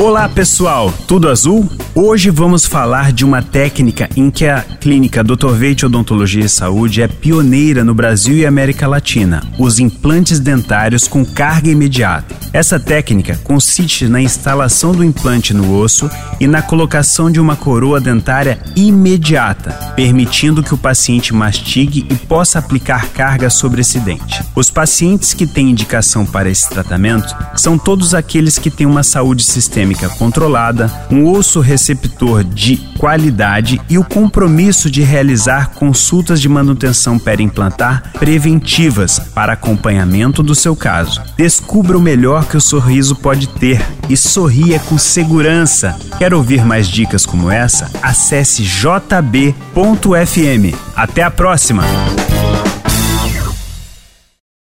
Olá pessoal, tudo azul? Hoje vamos falar de uma técnica em que a clínica Dr. Veit Odontologia e Saúde é pioneira no Brasil e América Latina, os implantes dentários com carga imediata. Essa técnica consiste na instalação do implante no osso e na colocação de uma coroa dentária imediata, permitindo que o paciente mastigue e possa aplicar carga sobre esse dente. Os pacientes que têm indicação para esse tratamento são todos aqueles que têm uma saúde sistêmica controlada, um osso receptor de qualidade e o compromisso de realizar consultas de manutenção perimplantar preventivas para acompanhamento do seu caso. Descubra o melhor que o sorriso pode ter e sorria com segurança. Quer ouvir mais dicas como essa? Acesse jb.fm. Até a próxima!